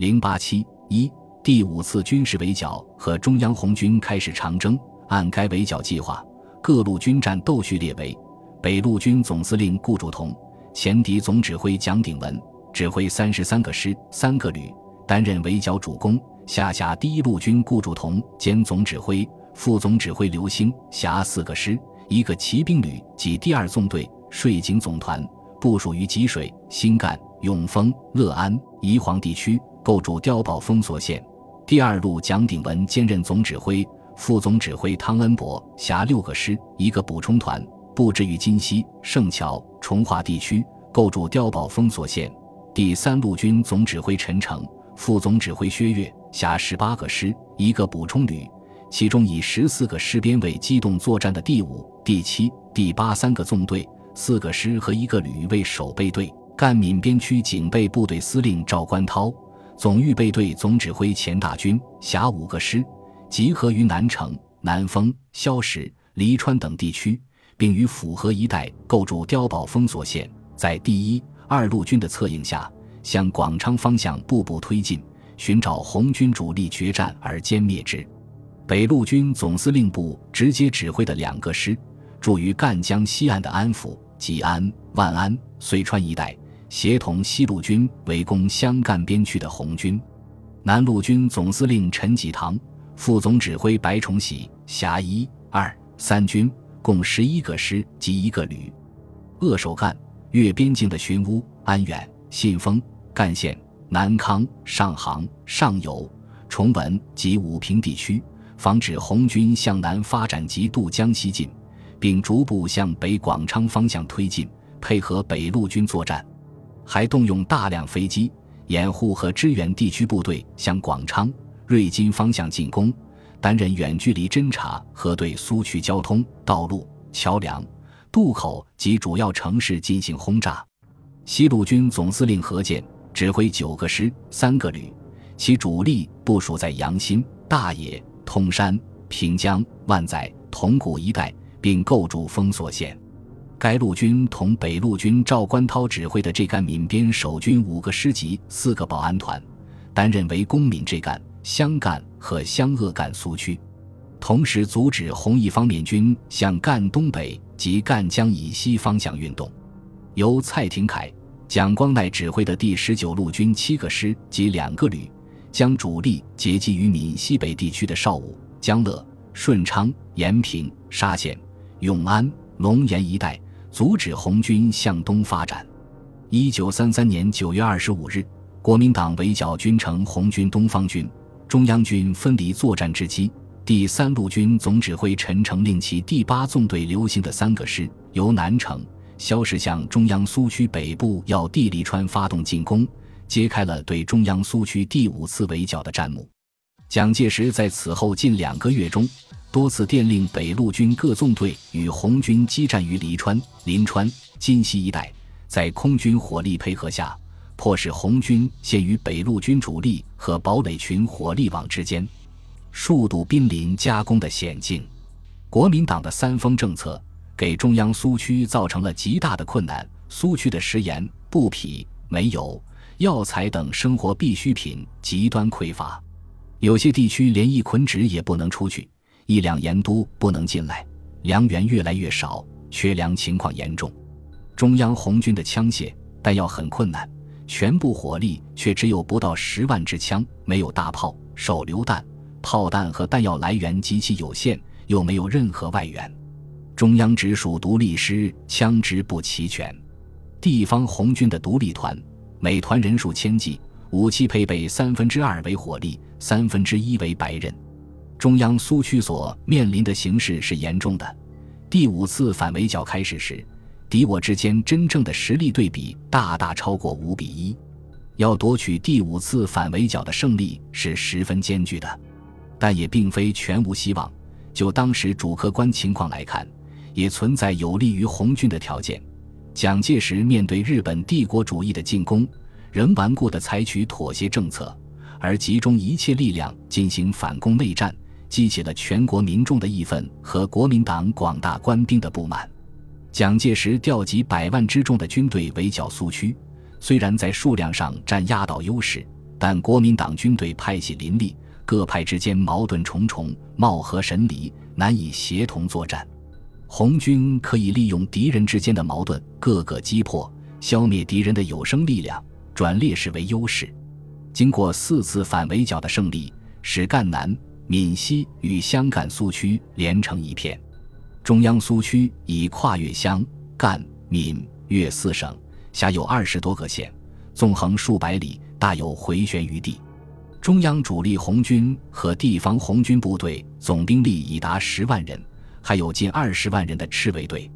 零八七一第五次军事围剿和中央红军开始长征。按该围剿计划，各路军战斗序列为：北路军总司令顾祝同，前敌总指挥蒋鼎文，指挥三十三个师、三个旅，担任围剿主攻。下辖第一路军顾祝同兼总指挥，副总指挥刘兴，辖四个师、一个骑兵旅及第二纵队，税警总团，部署于吉水、新干、永丰、乐安、宜黄地区，构筑碉堡封锁线。第二路蒋鼎文兼任总指挥。副总指挥汤恩伯辖六个师，一个补充团，布置于金溪、圣桥、崇化地区，构筑碉堡封锁线。第三路军总指挥陈诚，副总指挥薛岳辖十八个师，一个补充旅，其中以十四个师编为机动作战的第五、第七、第八三个纵队，四个师和一个旅为守备队。赣闽边区警备部队司令赵观涛，总预备队总指挥钱大军辖五个师。集合于南城、南丰、萧石、黎川等地区，并于府河一带构筑碉堡封锁线，在第一、二路军的策应下，向广昌方向步步推进，寻找红军主力决战而歼灭之。北路军总司令部直接指挥的两个师，驻于赣江西岸的安抚、吉安、万安、遂川一带，协同西路军围攻湘赣边区的红军。南路军总司令陈济棠。副总指挥白崇禧辖一、二、三军，共十一个师及一个旅，扼守赣越边境的寻乌、安远、信丰、赣县、南康、上杭、上游、崇文及武平地区，防止红军向南发展及渡江西进，并逐步向北广昌方向推进，配合北路军作战，还动用大量飞机掩护和支援地区部队向广昌。瑞金方向进攻，担任远距离侦察和对苏区交通道路、桥梁、渡口及主要城市进行轰炸。西路军总司令何健指挥九个师、三个旅，其主力部署在阳新、大冶、通山、平江、万载、铜鼓一带，并构筑封锁线。该陆军同北路军赵观涛指挥的这赣闽边守军五个师。级四个保安团，担任为公闽这赣。湘赣和湘鄂赣苏区，同时阻止红一方面军向赣东北及赣江以西方向运动。由蔡廷锴、蒋光鼐指挥的第十九路军七个师。及两个旅，将主力结集于闽西北地区的邵武、江乐、顺昌、延平、沙县、永安、龙岩一带，阻止红军向东发展。一九三三年九月二十五日，国民党围剿军城红军东方军。中央军分离作战之机，第三路军总指挥陈诚令其第八纵队流行的三个师由南城、萧石向中央苏区北部要地利川发动进攻，揭开了对中央苏区第五次围剿的战幕。蒋介石在此后近两个月中，多次电令北路军各纵队与红军激战于黎川、临川、金溪一带，在空军火力配合下。迫使红军陷于北路军主力和堡垒群火力网之间，数度濒临夹攻的险境。国民党的三封政策给中央苏区造成了极大的困难。苏区的食盐、布匹、煤油、药材等生活必需品极端匮乏，有些地区连一捆纸也不能出去，一两盐都不能进来，粮源越来越少，缺粮情况严重。中央红军的枪械弹药很困难。全部火力却只有不到十万支枪，没有大炮、手榴弹、炮弹和弹药来源极其有限，又没有任何外援。中央直属独立师枪支不齐全，地方红军的独立团每团人数千计，武器配备三分之二为火力，三分之一为白刃。中央苏区所面临的形势是严重的。第五次反围剿开始时。敌我之间真正的实力对比大大超过五比一，要夺取第五次反围剿的胜利是十分艰巨的，但也并非全无希望。就当时主客观情况来看，也存在有利于红军的条件。蒋介石面对日本帝国主义的进攻，仍顽固地采取妥协政策，而集中一切力量进行反攻内战，激起了全国民众的义愤和国民党广大官兵的不满。蒋介石调集百万之众的军队围剿苏区，虽然在数量上占压倒优势，但国民党军队派系林立，各派之间矛盾重重，貌合神离，难以协同作战。红军可以利用敌人之间的矛盾，各个击破，消灭敌人的有生力量，转劣势为优势。经过四次反围剿的胜利，使赣南、闽西与湘赣苏区连成一片。中央苏区已跨越湘、赣、闽、粤四省，辖有二十多个县，纵横数百里，大有回旋余地。中央主力红军和地方红军部队总兵力已达十万人。还有近二十万人的赤卫队，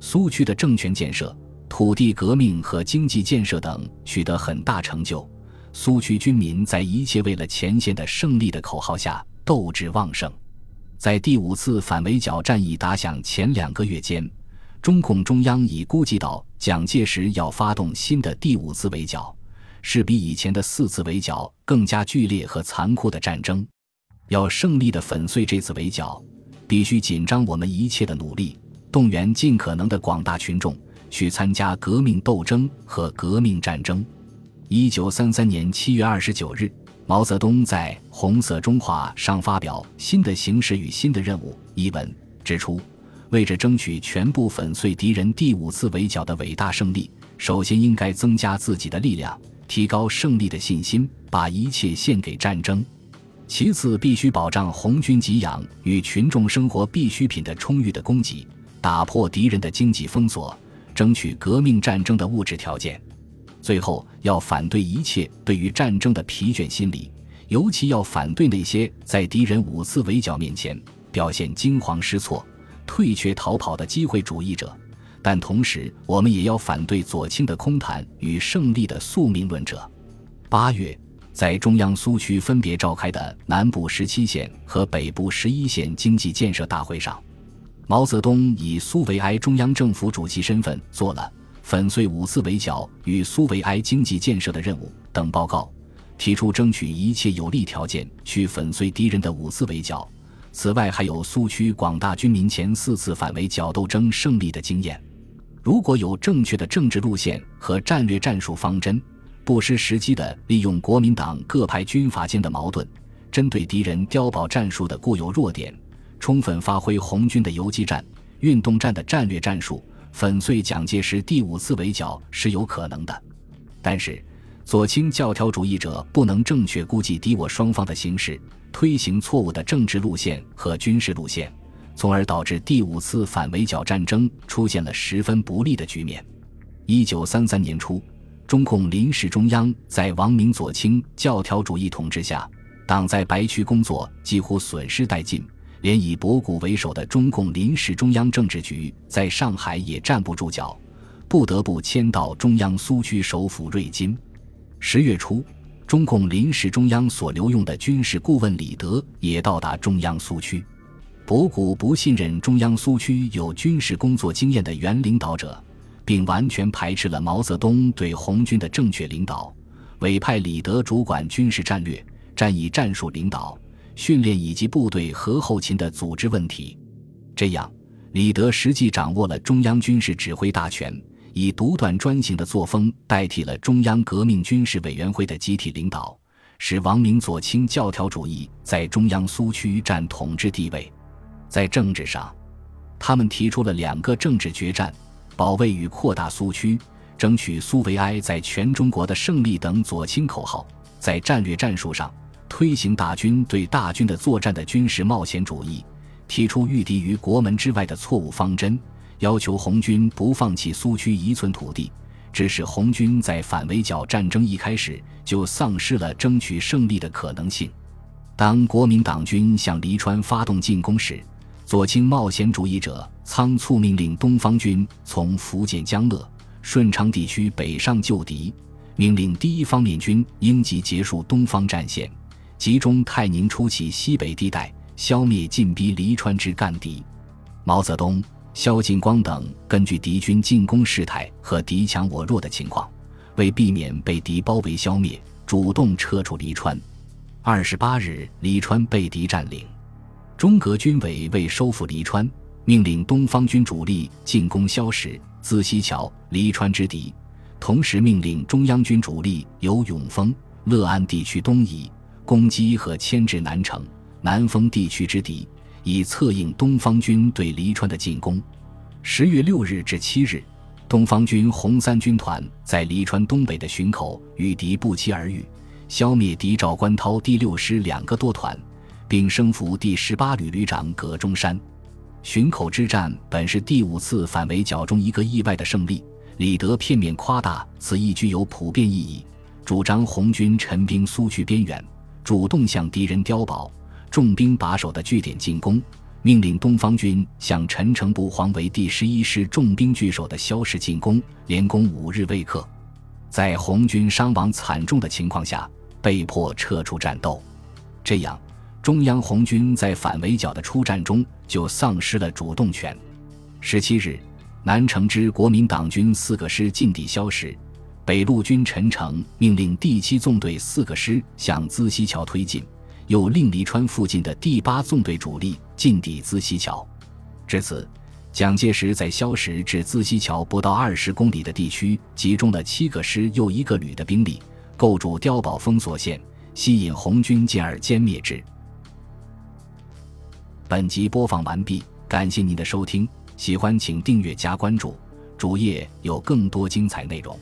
苏区的政权建设、土地革命和经济建设等取得很大成就。苏区军民在一切为了前线的胜利的口号下斗志旺盛。在第五次反围剿战役打响前两个月间，中共中央已估计到蒋介石要发动新的第五次围剿，是比以前的四次围剿更加剧烈和残酷的战争，要胜利的粉碎这次围剿。必须紧张我们一切的努力，动员尽可能的广大群众去参加革命斗争和革命战争。一九三三年七月二十九日，毛泽东在《红色中华》上发表《新的形势与新的任务》一文，指出，为着争取全部粉碎敌人第五次围剿的伟大胜利，首先应该增加自己的力量，提高胜利的信心，把一切献给战争。其次，必须保障红军给养与群众生活必需品的充裕的供给，打破敌人的经济封锁，争取革命战争的物质条件。最后，要反对一切对于战争的疲倦心理，尤其要反对那些在敌人五次围剿面前表现惊慌失措、退却逃跑的机会主义者。但同时，我们也要反对左倾的空谈与胜利的宿命论者。八月。在中央苏区分别召开的南部十七县和北部十一县经济建设大会上，毛泽东以苏维埃中央政府主席身份做了粉碎五次围剿与苏维埃经济建设的任务等报告，提出争取一切有利条件去粉碎敌人的五次围剿。此外，还有苏区广大军民前四次反围剿斗争胜利的经验。如果有正确的政治路线和战略战术方针。不失时机地利用国民党各派军阀间的矛盾，针对敌人碉堡战术的固有弱点，充分发挥红军的游击战、运动战的战略战术，粉碎蒋介石第五次围剿是有可能的。但是，左倾教条主义者不能正确估计敌我双方的形势，推行错误的政治路线和军事路线，从而导致第五次反围剿战争出现了十分不利的局面。一九三三年初。中共临时中央在王明左倾教条主义统治下，党在白区工作几乎损失殆尽，连以博古为首的中共临时中央政治局在上海也站不住脚，不得不迁到中央苏区首府瑞金。十月初，中共临时中央所留用的军事顾问李德也到达中央苏区。博古不信任中央苏区有军事工作经验的原领导者。并完全排斥了毛泽东对红军的正确领导，委派李德主管军事战略、战役战术领导、训练以及部队和后勤的组织问题。这样，李德实际掌握了中央军事指挥大权，以独断专行的作风代替了中央革命军事委员会的集体领导，使王明左倾教条主义在中央苏区占统治地位。在政治上，他们提出了两个政治决战。保卫与扩大苏区，争取苏维埃在全中国的胜利等左倾口号，在战略战术上推行大军对大军的作战的军事冒险主义，提出御敌于国门之外的错误方针，要求红军不放弃苏区一寸土地，致使红军在反围剿战争一开始就丧失了争取胜利的可能性。当国民党军向黎川发动进攻时，左倾冒险主义者仓促命令东方军从福建江乐、顺昌地区北上救敌，命令第一方面军应即结束东方战线，集中泰宁初期西北地带，消灭进逼黎川之干敌。毛泽东、萧劲光等根据敌军进攻事态和敌强我弱的情况，为避免被敌包围消灭，主动撤出黎川。二十八日，黎川被敌占领。中革军委为收复黎川，命令东方军主力进攻萧石、资溪桥、黎川之敌，同时命令中央军主力由永丰、乐安地区东移，攻击和牵制南城、南丰地区之敌，以策应东方军对黎川的进攻。十月六日至七日，东方军红三军团在黎川东北的巡口与敌不期而遇，消灭敌赵关涛第六师两个多团，并生俘第十八旅旅长葛中山。巡口之战本是第五次反围剿中一个意外的胜利。李德片面夸大此役具有普遍意义，主张红军陈兵苏区边缘，主动向敌人碉堡、重兵把守的据点进攻，命令东方军向陈诚部黄维第十一师重兵据守的萧氏进攻，连攻五日未克。在红军伤亡惨重的情况下，被迫撤出战斗。这样，中央红军在反围剿的出战中就丧失了主动权。十七日。南城之国民党军四个师进抵萧时，北路军陈诚命令第七纵队四个师向资溪桥推进，又令黎川附近的第八纵队主力进抵资溪桥。至此，蒋介石在萧石至资溪桥不到二十公里的地区集中了七个师又一个旅的兵力，构筑碉堡封锁线，吸引红军进而歼灭之。本集播放完毕，感谢您的收听。喜欢请订阅加关注，主页有更多精彩内容。